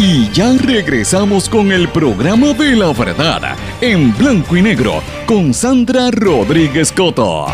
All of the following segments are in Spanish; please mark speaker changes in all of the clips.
Speaker 1: Y ya regresamos con el programa de la verdad en blanco y negro con Sandra Rodríguez Coto.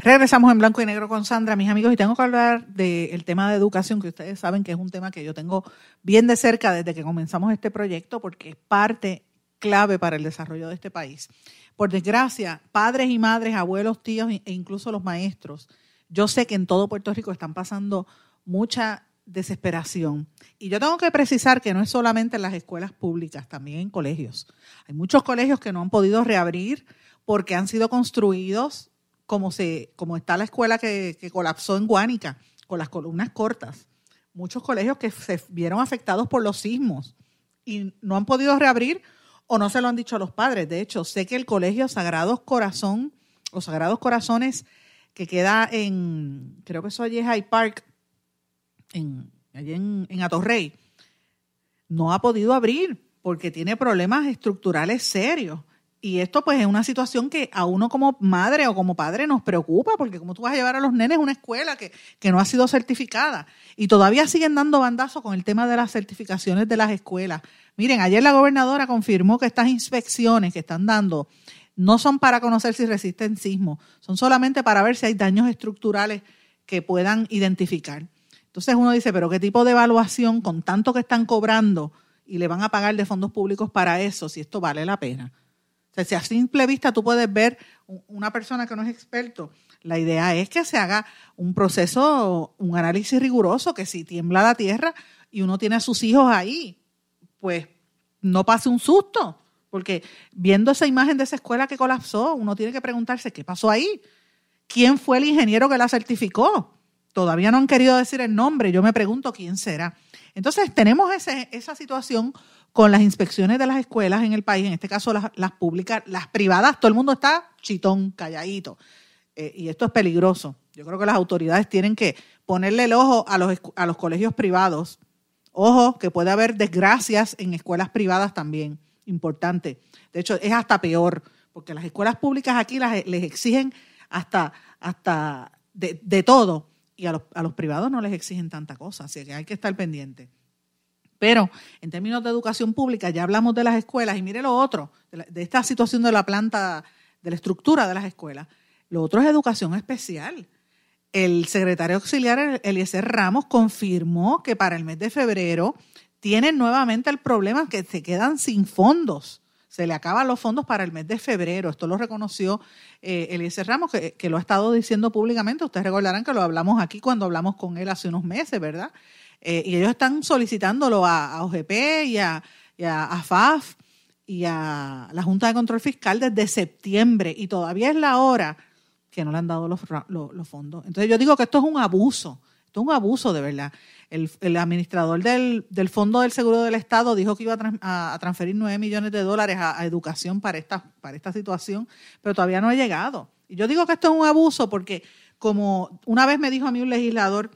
Speaker 2: Regresamos en blanco y negro con Sandra, mis amigos, y tengo que hablar del tema de educación, que ustedes saben que es un tema que yo tengo bien de cerca desde que comenzamos este proyecto, porque es parte clave para el desarrollo de este país. Por desgracia, padres y madres, abuelos, tíos e incluso los maestros, yo sé que en todo Puerto Rico están pasando mucha desesperación. Y yo tengo que precisar que no es solamente en las escuelas públicas, también en colegios. Hay muchos colegios que no han podido reabrir porque han sido construidos como, se, como está la escuela que, colapsó en Guánica, con las columnas cortas. Muchos colegios que se vieron afectados por los sismos y no han podido reabrir o no se lo han dicho a los padres. De hecho, sé que el colegio Sagrados Corazón o Sagrados Corazones que queda en, creo que eso allí es High Park, en, allí en, en Atorrey, no ha podido abrir porque tiene problemas estructurales serios. Y esto pues es una situación que a uno como madre o como padre nos preocupa, porque como tú vas a llevar a los nenes una escuela que, que no ha sido certificada. Y todavía siguen dando bandazos con el tema de las certificaciones de las escuelas. Miren, ayer la gobernadora confirmó que estas inspecciones que están dando no son para conocer si resisten sismo, son solamente para ver si hay daños estructurales que puedan identificar. Entonces uno dice, pero ¿qué tipo de evaluación con tanto que están cobrando y le van a pagar de fondos públicos para eso, si esto vale la pena? O sea, si a simple vista tú puedes ver una persona que no es experto, la idea es que se haga un proceso, un análisis riguroso, que si tiembla la tierra y uno tiene a sus hijos ahí, pues no pase un susto. Porque viendo esa imagen de esa escuela que colapsó, uno tiene que preguntarse qué pasó ahí. ¿Quién fue el ingeniero que la certificó? Todavía no han querido decir el nombre. Yo me pregunto quién será. Entonces, tenemos esa situación con las inspecciones de las escuelas en el país, en este caso las, públicas, las privadas, todo el mundo está chitón, calladito. Eh, y esto es peligroso. Yo creo que las autoridades tienen que ponerle el ojo a los, a los colegios privados. Ojo, que puede haber desgracias en escuelas privadas también importante. De hecho, es hasta peor, porque las escuelas públicas aquí las, les exigen hasta, hasta de, todo, y a los, a los, privados no les exigen tanta cosa, así que hay que estar pendiente. Pero en términos de educación pública, ya hablamos de las escuelas, y mire lo otro, de, esta situación de la planta, de la estructura de las escuelas. Lo otro es educación especial. El secretario auxiliar Eliezer Ramos confirmó que para el mes de febrero tienen nuevamente el problema que se quedan sin fondos. Se le acaban los fondos para el mes de febrero. Esto lo reconoció eh, Ramos, que, lo ha estado diciendo públicamente. Ustedes recordarán que lo hablamos aquí cuando hablamos con él hace unos meses, ¿verdad? Eh, y ellos están solicitándolo a, OGP y a, FAF y a la Junta de Control Fiscal desde septiembre. Y todavía es la hora que no le han dado los, los fondos. Entonces yo digo que esto es un abuso. Esto es un abuso de verdad. El, administrador del, Fondo del Seguro del Estado dijo que iba a, transferir 9 millones de dólares a, educación para esta, situación, pero todavía no ha llegado. Y yo digo que esto es un abuso porque, como una vez me dijo a mí un legislador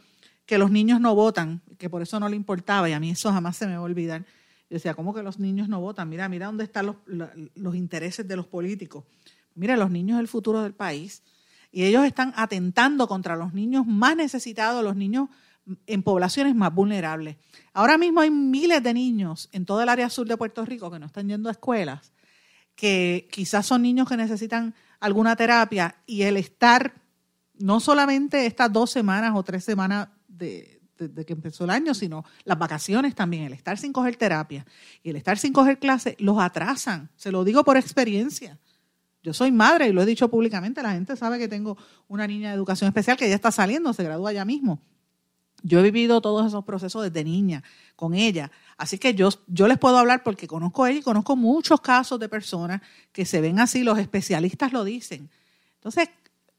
Speaker 2: que los niños no votan, que por eso no le importaba, y a mí eso jamás se me va a olvidar. Yo decía, ¿cómo que los niños no votan? Mira, mira dónde están los, los intereses de los políticos. Mira, los niños es el futuro del país. Y ellos están atentando contra los niños más necesitados, los niños en poblaciones más vulnerables. Ahora mismo hay miles de niños en todo el área sur de Puerto Rico que no están yendo a escuelas, que quizás son niños que necesitan alguna terapia y el estar no solamente estas dos semanas o tres semanas de, que empezó el año, sino las vacaciones también, el estar sin coger terapia y el estar sin coger clase, los atrasan. Se lo digo por experiencia. Yo soy madre y lo he dicho públicamente, la gente sabe que tengo una niña de educación especial que ya está saliendo, se gradúa ya mismo. Yo he vivido todos esos procesos desde niña con ella. Así que yo, yo les puedo hablar porque conozco a ella y conozco muchos casos de personas que se ven así, los especialistas lo dicen. Entonces,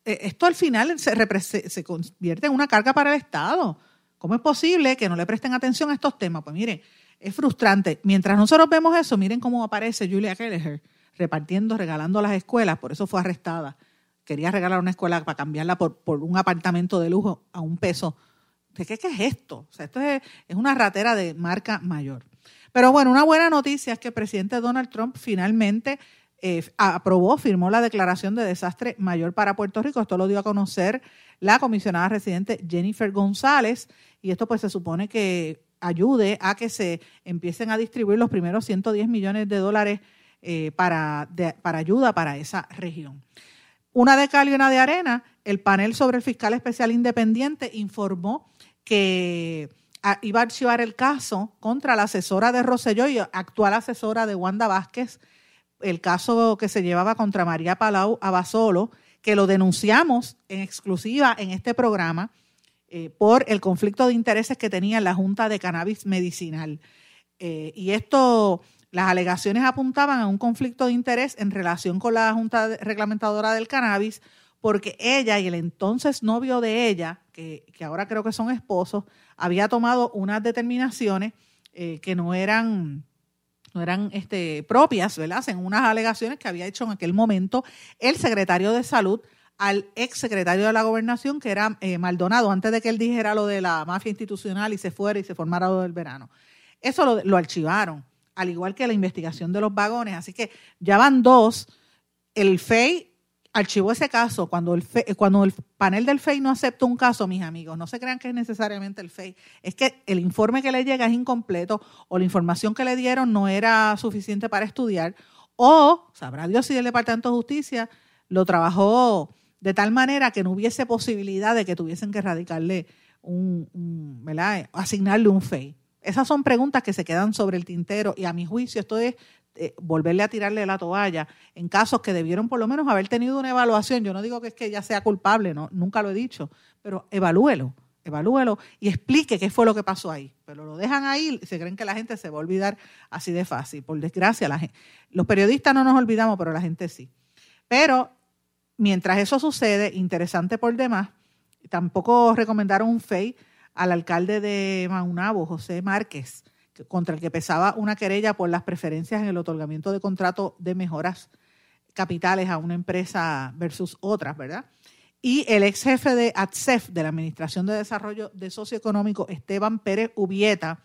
Speaker 2: eh, esto al final se, se convierte en una carga para el Estado. ¿Cómo es posible que no le presten atención a estos temas? Pues miren, es frustrante. Mientras nosotros vemos eso, miren cómo aparece Julia Kelleher repartiendo, regalando las escuelas, por eso fue arrestada. Quería regalar una escuela para cambiarla por, por un apartamento de lujo a un peso ¿Qué, qué es esto? O sea, esto es, una ratera de marca mayor. Pero bueno, una buena noticia es que el presidente Donald Trump finalmente eh, aprobó, firmó la declaración de desastre mayor para Puerto Rico. Esto lo dio a conocer la comisionada residente Jennifer González y esto pues se supone que ayude a que se empiecen a distribuir los primeros 110 millones de dólares eh, para, para ayuda para esa región. Una de cal y una de arena, el panel sobre el fiscal especial independiente informó que ah, iba a archivar el caso contra la asesora de Rosselló y actual asesora de Wanda Vázquez, el caso que se llevaba contra María Palau Abasolo, que lo denunciamos en exclusiva en este programa eh, por el conflicto de intereses que tenía la Junta de Cannabis Medicinal. Eh, y esto las alegaciones apuntaban a un conflicto de interés en relación con la Junta Reglamentadora del Cannabis, porque ella y el entonces novio de ella, que, ahora creo que son esposos, había tomado unas determinaciones eh, que no eran, no eran este, propias, ¿verdad? En unas alegaciones que había hecho en aquel momento el secretario de Salud al ex secretario de la Gobernación, que era eh, Maldonado, antes de que él dijera lo de la mafia institucional y se fuera y se formara lo del verano. Eso lo archivaron al igual que la investigación de los vagones. Así que ya van dos. El FEI archivó ese caso. Cuando el, cuando el panel del FEI no acepta un caso, mis amigos, no se crean que es necesariamente el FEI. Es que el informe que le llega es incompleto o la información que le dieron no era suficiente para estudiar o, sabrá Dios si el Departamento de Justicia lo trabajó de tal manera que no hubiese posibilidad de que tuviesen que erradicarle un, asignarle un FEI. Esas son preguntas que se quedan sobre el tintero y a mi juicio esto es eh, volverle a tirarle la toalla en casos que debieron por lo menos haber tenido una evaluación. Yo no digo que es que ella sea culpable, no, nunca lo he dicho, pero evalúelo, evalúelo y explique qué fue lo que pasó ahí. Pero lo dejan ahí y se creen que la gente se va a olvidar así de fácil. Por desgracia, la gente, los periodistas no nos olvidamos, pero la gente sí. Pero mientras eso sucede, interesante por demás, tampoco recomendaron un FEI al alcalde de Maunabo, José Márquez, contra el que pesaba una querella por las preferencias en el otorgamiento de contrato de mejoras capitales a una empresa versus otras, ¿verdad? Y el ex jefe de ATSEF, de la Administración de Desarrollo de Socioeconómico, Esteban Pérez Ubieta,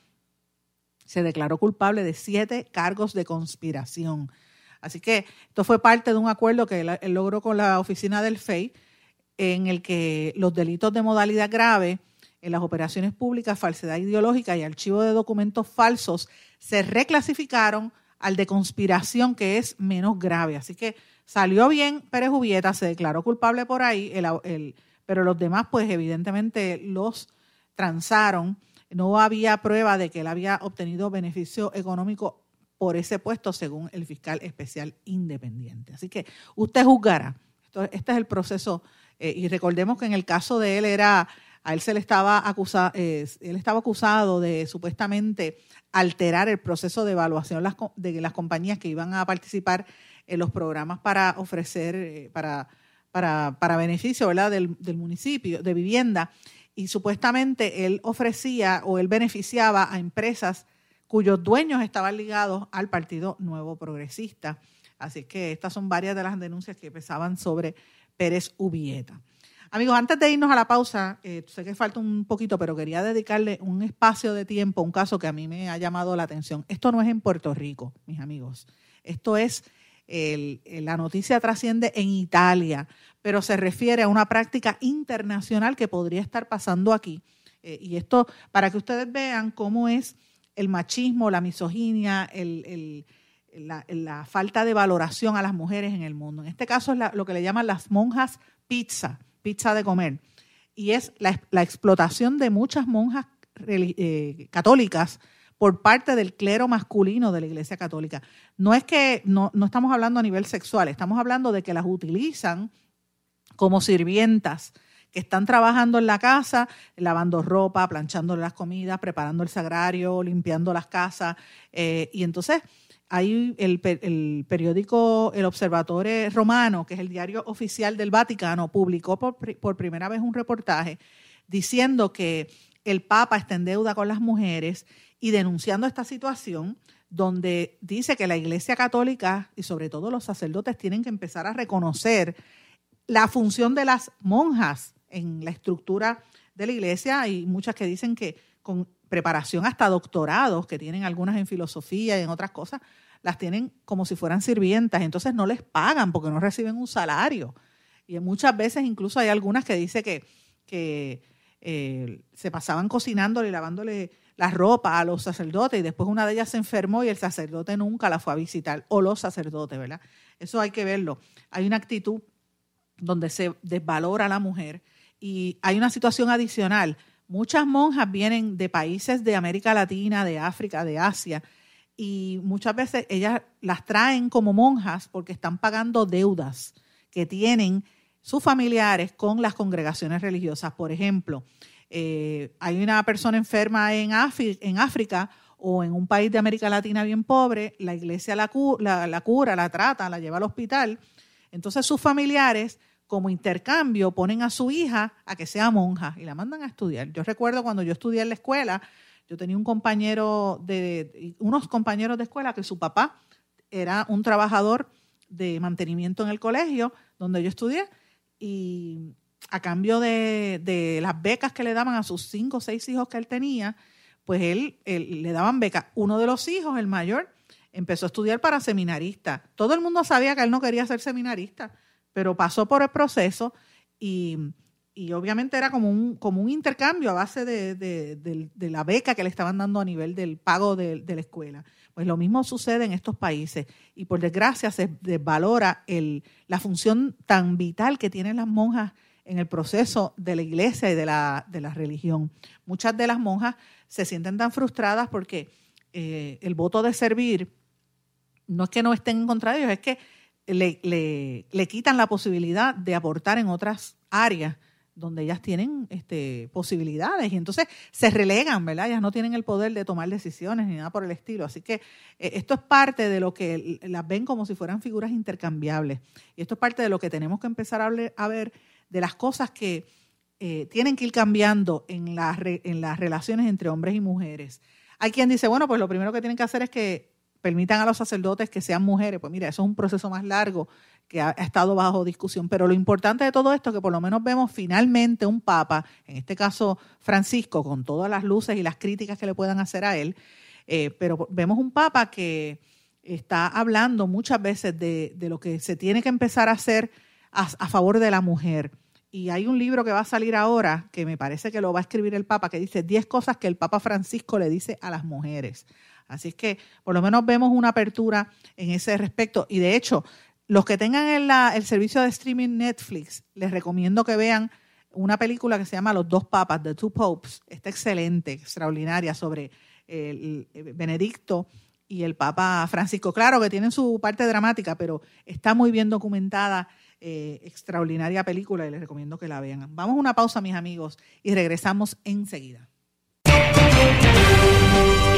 Speaker 2: se declaró culpable de siete cargos de conspiración. Así que esto fue parte de un acuerdo que él, logró con la oficina del FEI, en el que los delitos de modalidad grave en las operaciones públicas, falsedad ideológica y archivo de documentos falsos se reclasificaron al de conspiración, que es menos grave. Así que salió bien Pérez Jubieta, se declaró culpable por ahí, pero los demás, pues evidentemente los transaron. No había prueba de que él había obtenido beneficio económico por ese puesto, según el fiscal especial independiente. Así que usted juzgará. este es el proceso. Eh, y recordemos que en el caso de él era a él se le estaba acusado, él estaba acusado de supuestamente alterar el proceso de evaluación de las compañías que iban a participar en los programas para ofrecer, eh, para, para, beneficio ¿verdad? Del, del municipio, de vivienda. Y supuestamente él ofrecía o él beneficiaba a empresas cuyos dueños estaban ligados al Partido Nuevo Progresista. Así que estas son varias de las denuncias que pesaban sobre Pérez Ubieta. Amigos, antes de irnos a la pausa, eh, sé que falta un poquito, pero quería dedicarle un espacio de tiempo a un caso que a mí me ha llamado la atención. Esto no es en Puerto Rico, mis amigos. Esto es, la noticia trasciende en Italia, pero se refiere a una práctica internacional que podría estar pasando aquí. Eh, y esto, para que ustedes vean cómo es el machismo, la misoginia, la, falta de valoración a las mujeres en el mundo. En este caso es lo que le llaman las monjas pizza pizza de comer. Y es la, explotación de muchas monjas eh, católicas por parte del clero masculino de la Iglesia Católica. No es que no, no estamos hablando a nivel sexual, estamos hablando de que las utilizan como sirvientas que están trabajando en la casa, lavando ropa, planchando las comidas, preparando el sagrario, limpiando las casas. Eh, y entonces hay el, periódico El Observatore Romano, que es el diario oficial del Vaticano, publicó por, por, primera vez un reportaje diciendo que el Papa está en deuda con las mujeres y denunciando esta situación donde dice que la Iglesia Católica y sobre todo los sacerdotes tienen que empezar a reconocer la función de las monjas en la estructura de la Iglesia. Hay muchas que dicen que con preparación hasta doctorados, que tienen algunas en filosofía y en otras cosas, las tienen como si fueran sirvientas, entonces no les pagan porque no reciben un salario. Y muchas veces incluso hay algunas que dice que, que eh, se pasaban cocinándole y lavándole la ropa a los sacerdotes y después una de ellas se enfermó y el sacerdote nunca la fue a visitar, o los sacerdotes, ¿verdad? Eso hay que verlo. Hay una actitud donde se desvalora a la mujer y hay una situación adicional. Muchas monjas vienen de países de América Latina, de África, de Asia, y muchas veces ellas las traen como monjas porque están pagando deudas que tienen sus familiares con las congregaciones religiosas. Por ejemplo, eh, hay una persona enferma en, África o en un país de América Latina bien pobre, la iglesia la, la cura, la trata, la lleva al hospital. Entonces sus familiares como intercambio ponen a su hija a que sea monja y la mandan a estudiar. Yo recuerdo cuando yo estudié en la escuela, yo tenía un compañero de, unos compañeros de escuela que su papá era un trabajador de mantenimiento en el colegio donde yo estudié y a cambio de, las becas que le daban a sus cinco o seis hijos que él tenía, pues él, le daban becas. Uno de los hijos, el mayor, empezó a estudiar para seminarista. Todo el mundo sabía que él no quería ser seminarista pero pasó por el proceso y, obviamente era como un, como un intercambio a base de, la beca que le estaban dando a nivel del pago de, la escuela. Pues lo mismo sucede en estos países y por desgracia se desvalora el, la función tan vital que tienen las monjas en el proceso de la iglesia y de la, de la religión. Muchas de las monjas se sienten tan frustradas porque eh, el voto de servir no es que no estén en contra de ellos, es que le, le, quitan la posibilidad de aportar en otras áreas donde ellas tienen este, posibilidades y entonces se relegan, ¿verdad? Ellas no tienen el poder de tomar decisiones ni nada por el estilo. Así que eh, esto es parte de lo que las ven como si fueran figuras intercambiables. Y esto es parte de lo que tenemos que empezar a, ver de las cosas que eh, tienen que ir cambiando en en las relaciones entre hombres y mujeres. Hay quien dice, bueno, pues lo primero que tienen que hacer es que permitan a los sacerdotes que sean mujeres, pues mira, eso es un proceso más largo que ha, estado bajo discusión. Pero lo importante de todo esto es que por lo menos vemos finalmente un papa, en este caso Francisco, con todas las luces y las críticas que le puedan hacer a él, eh, pero vemos un papa que está hablando muchas veces de, lo que se tiene que empezar a hacer a, a favor de la mujer. Y hay un libro que va a salir ahora, que me parece que lo va a escribir el Papa, que dice 10 cosas que el Papa Francisco le dice a las mujeres. Así es que por lo menos vemos una apertura en ese respecto. Y de hecho, los que tengan el, servicio de streaming Netflix, les recomiendo que vean una película que se llama Los dos papas, The Two Popes. Está excelente, extraordinaria, sobre el, Benedicto y el Papa Francisco. Claro que tienen su parte dramática, pero está muy bien documentada. Eh, extraordinaria película y les recomiendo que la vean. Vamos a una pausa, mis amigos, y regresamos enseguida.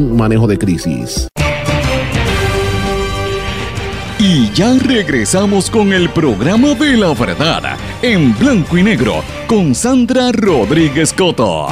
Speaker 3: manejo de crisis.
Speaker 1: Y ya regresamos con el programa de la verdad en blanco y negro con Sandra Rodríguez Coto.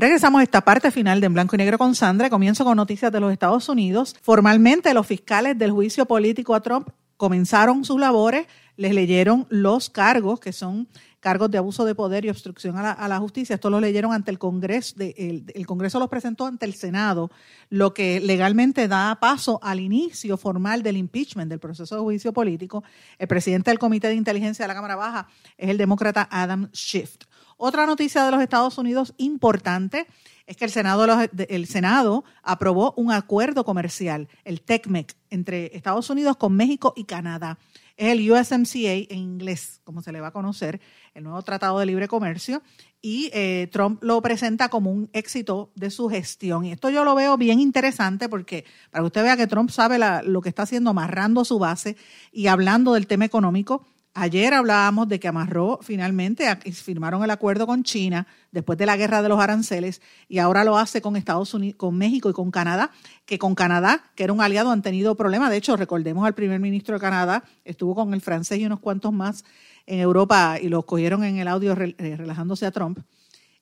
Speaker 2: Regresamos a esta parte final de En Blanco y Negro con Sandra. Comienzo con noticias de los Estados Unidos. Formalmente, los fiscales del juicio político a Trump comenzaron sus labores, les leyeron los cargos que son cargos de abuso de poder y obstrucción a la, justicia. Esto lo leyeron ante el Congreso, el, Congreso los presentó ante el Senado, lo que legalmente da paso al inicio formal del impeachment, del proceso de juicio político. El presidente del Comité de Inteligencia de la Cámara Baja es el demócrata Adam Schiff. Otra noticia de los Estados Unidos importante es que el Senado, el Senado aprobó un acuerdo comercial, el TECMEC, entre Estados Unidos con México y Canadá. Es el USMCA en inglés, como se le va a conocer, el nuevo Tratado de Libre Comercio, y eh, Trump lo presenta como un éxito de su gestión. Y esto yo lo veo bien interesante porque para que usted vea que Trump sabe lo que está haciendo, amarrando su base y hablando del tema económico. Ayer hablábamos de que amarró finalmente, firmaron el acuerdo con China después de la guerra de los aranceles y ahora lo hace con Estados Unidos, con México y con Canadá, que con Canadá, que era un aliado, han tenido problemas. De hecho, recordemos al primer ministro de Canadá, estuvo con el francés y unos cuantos más en Europa y los cogieron en el audio eh, relajándose a Trump.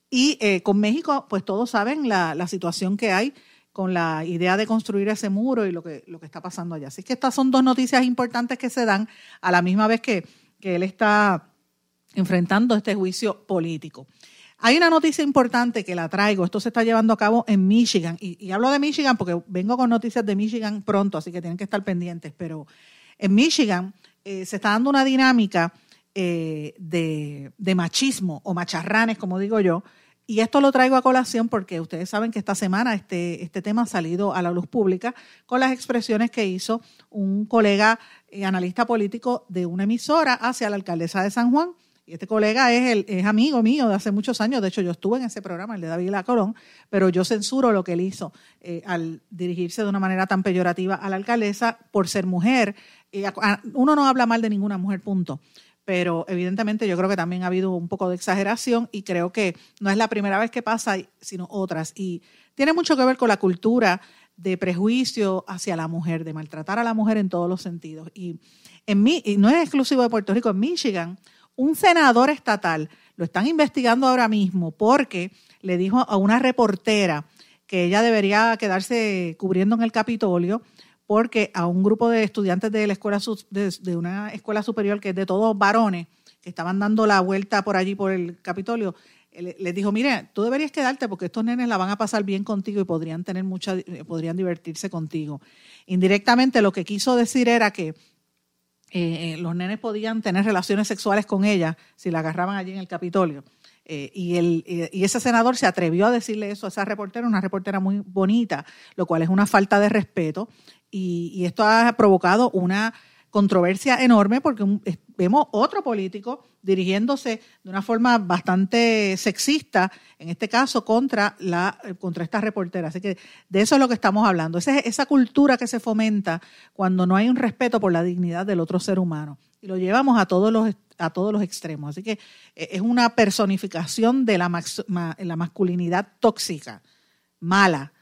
Speaker 2: Y eh, con México, pues todos saben la, situación que hay con la idea de construir ese muro y lo que, lo que está pasando allá. Así que estas son dos noticias importantes que se dan a la misma vez que, que él está enfrentando este juicio político. Hay una noticia importante que la traigo, esto se está llevando a cabo en Michigan, y, hablo de Michigan porque vengo con noticias de Michigan pronto, así que tienen que estar pendientes, pero en Michigan eh, se está dando una dinámica eh, de, machismo o macharranes, como digo yo. Y esto lo traigo a colación porque ustedes saben que esta semana este, este tema ha salido a la luz pública con las expresiones que hizo un colega eh, analista político de una emisora hacia la alcaldesa de San Juan. Y este colega es, el, es amigo mío de hace muchos años. De hecho, yo estuve en ese programa, el de David La Colón, pero yo censuro lo que él hizo eh, al dirigirse de una manera tan peyorativa a la alcaldesa por ser mujer. uno no habla mal de ninguna mujer, punto pero evidentemente yo creo que también ha habido un poco de exageración y creo que no es la primera vez que pasa, sino otras. Y tiene mucho que ver con la cultura de prejuicio hacia la mujer, de maltratar a la mujer en todos los sentidos. Y, en mí, y no es exclusivo de Puerto Rico, en Michigan, un senador estatal lo están investigando ahora mismo porque le dijo a una reportera que ella debería quedarse cubriendo en el Capitolio porque a un grupo de estudiantes de la escuela de, una escuela superior que es de todos varones que estaban dando la vuelta por allí por el Capitolio les dijo mire tú deberías quedarte porque estos nenes la van a pasar bien contigo y podrían tener mucha eh, podrían divertirse contigo indirectamente lo que quiso decir era que eh, los nenes podían tener relaciones sexuales con ella si la agarraban allí en el Capitolio. Eh, y, el, y ese senador se atrevió a decirle eso a esa reportera, una reportera muy bonita, lo cual es una falta de respeto y, esto ha provocado una controversia enorme porque vemos otro político dirigiéndose de una forma bastante sexista, en este caso contra, la, contra esta reportera. Así que de eso es lo que estamos hablando. Esa, esa cultura que se fomenta cuando no hay un respeto por la dignidad del otro ser humano. Y lo llevamos a todos los, a todos los extremos. Así que eh, es una personificación de la, la masculinidad tóxica, mala.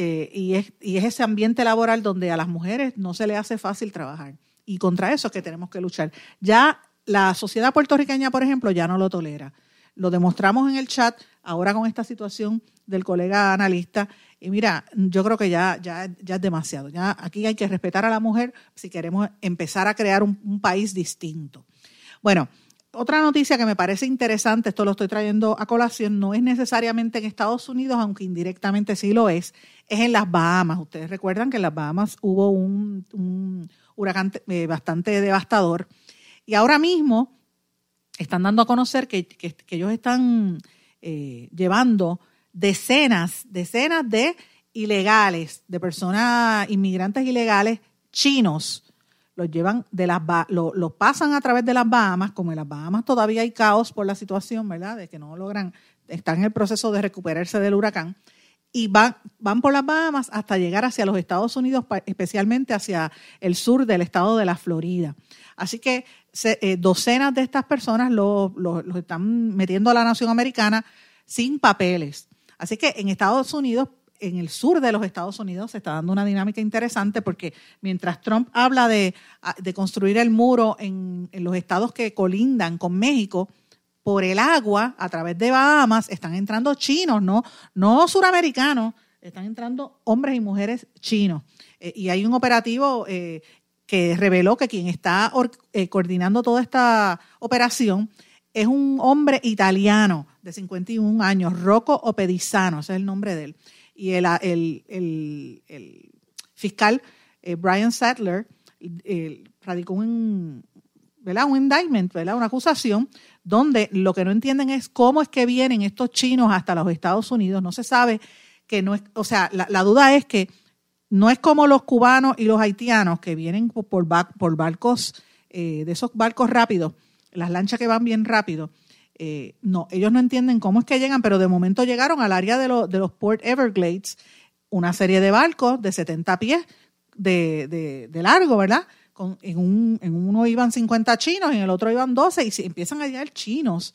Speaker 2: Eh, y, es, y es ese ambiente laboral donde a las mujeres no se le hace fácil trabajar. Y contra eso es que tenemos que luchar. Ya la sociedad puertorriqueña, por ejemplo, ya no lo tolera. Lo demostramos en el chat ahora con esta situación del colega analista. Y mira, yo creo que ya, ya, ya es demasiado. Ya aquí hay que respetar a la mujer si queremos empezar a crear un, país distinto. Bueno, otra noticia que me parece interesante, esto lo estoy trayendo a colación, no es necesariamente en Estados Unidos, aunque indirectamente sí lo es, es en las Bahamas. Ustedes recuerdan que en las Bahamas hubo un, huracán eh, bastante devastador y ahora mismo están dando a conocer que, ellos están eh, llevando decenas, decenas de ilegales, de personas inmigrantes ilegales chinos. Los llevan de las los pasan a través de las Bahamas, como en las Bahamas todavía hay caos por la situación, ¿verdad? De que no logran, están en el proceso de recuperarse del huracán y van, van por las Bahamas hasta llegar hacia los Estados Unidos, especialmente hacia el sur del estado de la Florida. Así que eh, docenas de estas personas los están metiendo a la nación americana sin papeles. Así que en Estados Unidos, en el sur de los Estados Unidos, se está dando una dinámica interesante porque mientras Trump habla de, construir el muro en, en los estados que colindan con México, por el agua, a través de Bahamas, están entrando chinos, no, no suramericanos, están entrando hombres y mujeres chinos. Eh, y hay un operativo eh, que reveló que quien está eh, coordinando toda esta operación es un hombre italiano de 51 años, Rocco Opedizano, ese es el nombre de él. Y el, el, fiscal Brian Sattler radicó un, un indictment, una acusación donde lo que no entienden es cómo es que vienen estos chinos hasta los Estados Unidos. No se sabe que no es, o sea, la, duda es que no es como los cubanos y los haitianos que vienen por, por barcos, eh, de esos barcos rápidos, las lanchas que van bien rápido. Eh, no, ellos no entienden cómo es que llegan, pero de momento llegaron al área de, de los Port Everglades, una serie de barcos de 70 pies de, de largo, ¿verdad? en, un, en uno iban 50 chinos en el otro iban 12 y se empiezan a llegar chinos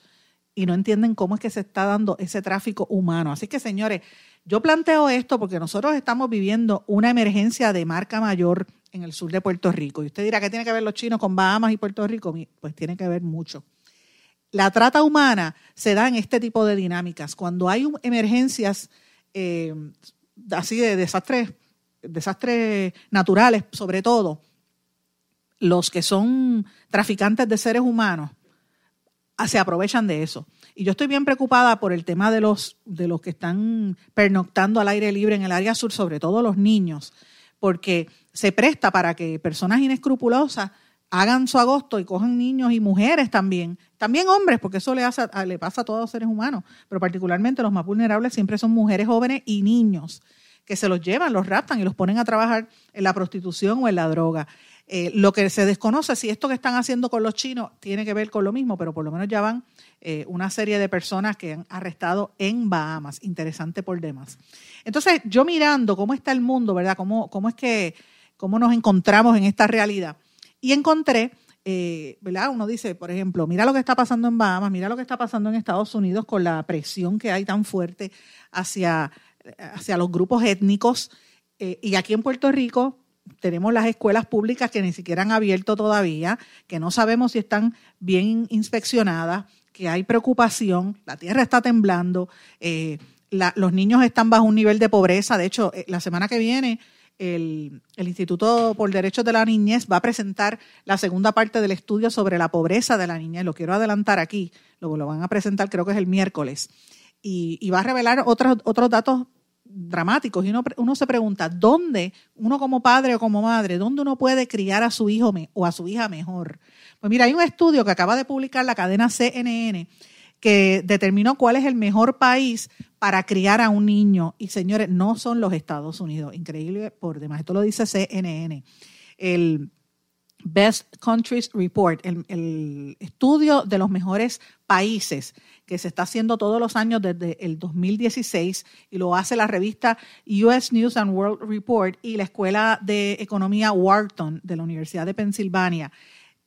Speaker 2: y no entienden cómo es que se está dando ese tráfico humano. Así que, señores, yo planteo esto porque nosotros estamos viviendo una emergencia de marca mayor en el sur de Puerto Rico. Y usted dirá, ¿qué tiene que ver los chinos con Bahamas y Puerto Rico? Pues tiene que ver mucho. La trata humana se da en este tipo de dinámicas. Cuando hay emergencias eh, así de desastres, desastres naturales, sobre todo, los que son traficantes de seres humanos ah, se aprovechan de eso. Y yo estoy bien preocupada por el tema de los, de los que están pernoctando al aire libre en el área sur, sobre todo los niños, porque se presta para que personas inescrupulosas hagan su agosto y cojan niños y mujeres también, también hombres, porque eso le, hace, le pasa a todos los seres humanos, pero particularmente los más vulnerables siempre son mujeres jóvenes y niños que se los llevan, los raptan y los ponen a trabajar en la prostitución o en la droga. Eh, lo que se desconoce si esto que están haciendo con los chinos tiene que ver con lo mismo, pero por lo menos ya van eh, una serie de personas que han arrestado en Bahamas. Interesante por demás. Entonces, yo mirando cómo está el mundo, ¿verdad? Cómo, cómo es que, cómo nos encontramos en esta realidad. Y encontré, eh, ¿verdad? Uno dice, por ejemplo, mira lo que está pasando en Bahamas, mira lo que está pasando en Estados Unidos con la presión que hay tan fuerte hacia, hacia los grupos étnicos. y aquí en Puerto Rico, tenemos las escuelas públicas que ni siquiera han abierto todavía, que no sabemos si están bien inspeccionadas, que hay preocupación, la tierra está temblando, eh, los niños están bajo un nivel de pobreza. De hecho, eh, la semana que viene el, el, Instituto por Derechos de la Niñez va a presentar la segunda parte del estudio sobre la pobreza de la niñez. Lo quiero adelantar aquí, luego lo van a presentar creo que es el miércoles. Y, y va a revelar otros, otros datos dramáticos y uno, uno se pregunta, ¿dónde uno como padre o como madre, dónde uno puede criar a su hijo o a su hija mejor? Pues mira, hay un estudio que acaba de publicar la cadena CNN que determinó cuál es el mejor país para criar a un niño. Y señores, no son los Estados Unidos. Increíble por demás. Esto lo dice CNN. El Best Countries Report, el, estudio de los mejores países que se está haciendo todos los años desde el 2016 y lo hace la revista US News and World Report y la Escuela de Economía Wharton de la Universidad de Pensilvania.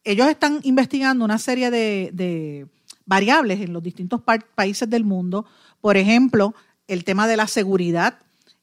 Speaker 2: ellos están investigando una serie de, variables en los distintos países del mundo. Por ejemplo, el tema de la seguridad,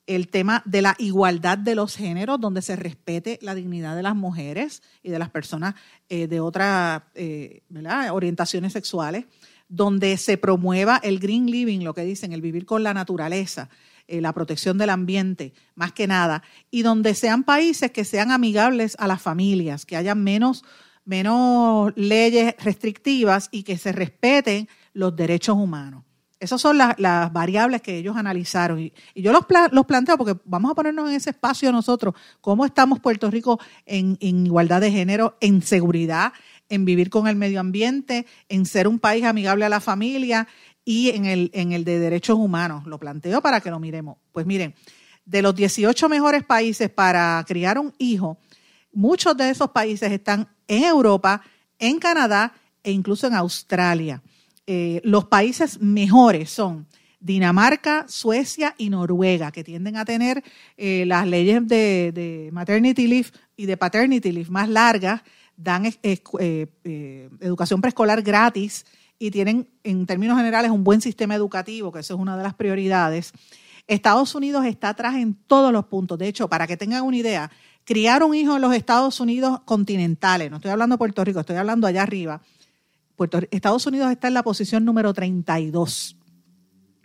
Speaker 2: el tema de la igualdad de los géneros, donde se respete la dignidad de las mujeres y de las personas eh, de otras eh, orientaciones sexuales, donde se promueva el green living, lo que dicen, el vivir con la naturaleza, eh, la protección del ambiente, más que nada, y donde sean países que sean amigables a las familias, que haya menos, menos leyes restrictivas y que se respeten los derechos humanos. Esas son las, variables que ellos analizaron. Y, yo los, los, planteo porque vamos a ponernos en ese espacio nosotros, cómo estamos Puerto Rico en, en, igualdad de género, en seguridad, en vivir con el medio ambiente, en ser un país amigable a la familia y en el, en el de derechos humanos. Lo planteo para que lo miremos. Pues miren, de los 18 mejores países para criar un hijo, muchos de esos países están en Europa, en Canadá e incluso en Australia. Eh, los países mejores son Dinamarca, Suecia y Noruega, que tienden a tener eh, las leyes de, maternity leave y de paternity leave más largas, dan eh, educación preescolar gratis y tienen en términos generales un buen sistema educativo, que eso es una de las prioridades. Estados Unidos está atrás en todos los puntos. De hecho, para que tengan una idea, criar un hijo en los Estados Unidos continentales, no estoy hablando de Puerto Rico, estoy hablando allá arriba, Estados Unidos está en la posición número 32.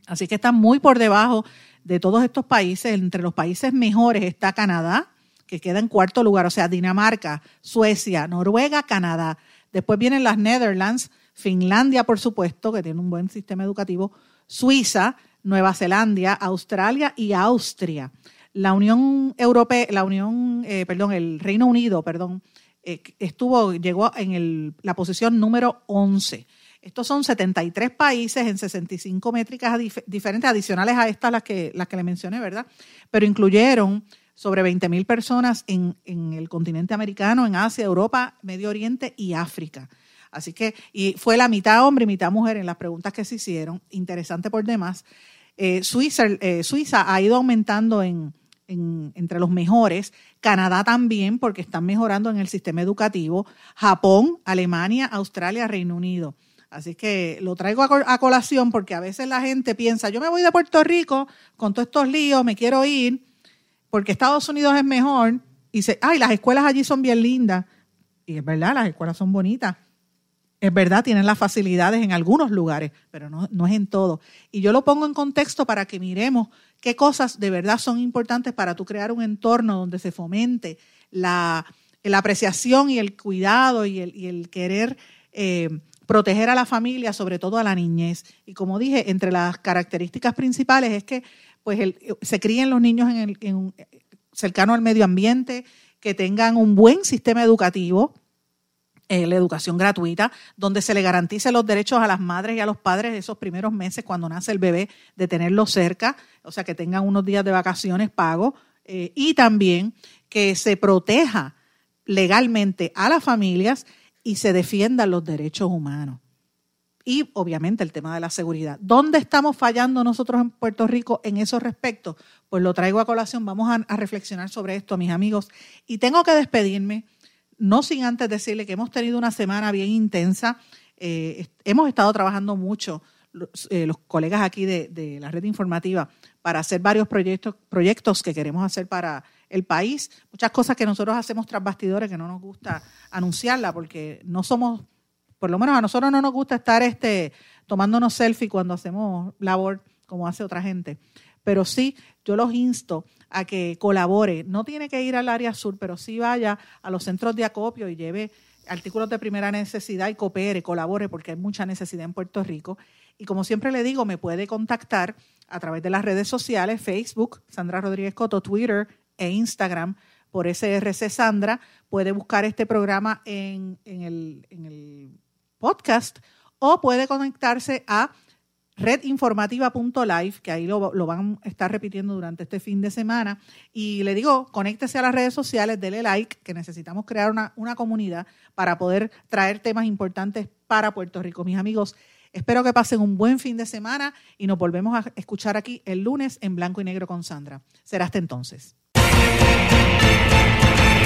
Speaker 2: Así que está muy por debajo de todos estos países. Entre los países mejores está Canadá, que queda en cuarto lugar, o sea, Dinamarca, Suecia, Noruega, Canadá. Después vienen las Netherlands, Finlandia, por supuesto, que tiene un buen sistema educativo, Suiza, Nueva Zelanda, Australia y Austria. La Unión Europea, la Unión, eh, perdón, el Reino Unido, perdón, eh, estuvo, llegó en la posición número 11. Estos son 73 países en 65 métricas diferentes, adicionales a estas las que, las que le mencioné, ¿verdad? Pero incluyeron sobre 20.000 personas en, en, el continente americano, en Asia, Europa, Medio Oriente y África. Así que, y fue la mitad hombre y mitad mujer en las preguntas que se hicieron, interesante por demás. Eh, eh, Suiza ha ido aumentando en, entre los mejores, Canadá también, porque están mejorando en el sistema educativo, Japón, Alemania, Australia, Reino Unido. Así que lo traigo a, colación porque a veces la gente piensa, yo me voy de Puerto Rico con todos estos líos, me quiero ir, porque Estados Unidos es mejor, y dice, ay, las escuelas allí son bien lindas. Y es verdad, las escuelas son bonitas, es verdad, tienen las facilidades en algunos lugares, pero no, es en todo. Y yo lo pongo en contexto para que miremos qué cosas de verdad son importantes para tú crear un entorno donde se fomente la, apreciación y el cuidado y el, querer eh, proteger a la familia, sobre todo a la niñez. Y como dije, entre las características principales es que pues se críen los niños en el, cercano al medio ambiente, que tengan un buen sistema educativo, eh, la educación gratuita, donde se le garantice los derechos a las madres y a los padres esos primeros meses cuando nace el bebé, de tenerlo cerca, o sea, que tengan unos días de vacaciones pagos, eh, y también que se proteja legalmente a las familias y se defiendan los derechos humanos. Y obviamente el tema de la seguridad. ¿Dónde estamos fallando nosotros en Puerto Rico en esos respectos? Pues lo traigo a colación, vamos a reflexionar sobre esto, mis amigos. Y tengo que despedirme no sin antes decirle que hemos tenido una semana bien intensa. Eh, hemos estado trabajando mucho eh, los, colegas aquí de, la red informativa para hacer varios proyectos, proyectos que queremos hacer para el país. Muchas cosas que nosotros hacemos tras bastidores que no nos gusta anunciarla porque no somos, por lo menos a nosotros no nos gusta estar este, tomándonos selfie cuando hacemos labor como hace otra gente. Pero sí, yo los insto a que colabore. No tiene que ir al área sur, pero sí vaya a los centros de acopio y lleve artículos de primera necesidad y coopere, colabore, porque hay mucha necesidad en Puerto Rico. Y como siempre le digo, me puede contactar a través de las redes sociales, Facebook, Sandra Rodríguez Coto, Twitter e Instagram por SRC Sandra. Puede buscar este programa en, el, en el podcast o puede conectarse a redinformativa.live, que ahí lo, van a estar repitiendo durante este fin de semana. Y le digo, conéctese a las redes sociales, dele like, que necesitamos crear una, una comunidad para poder traer temas importantes para Puerto Rico. Mis amigos, espero que pasen un buen fin de semana y nos volvemos a escuchar aquí el lunes en blanco y negro con Sandra. Será hasta entonces.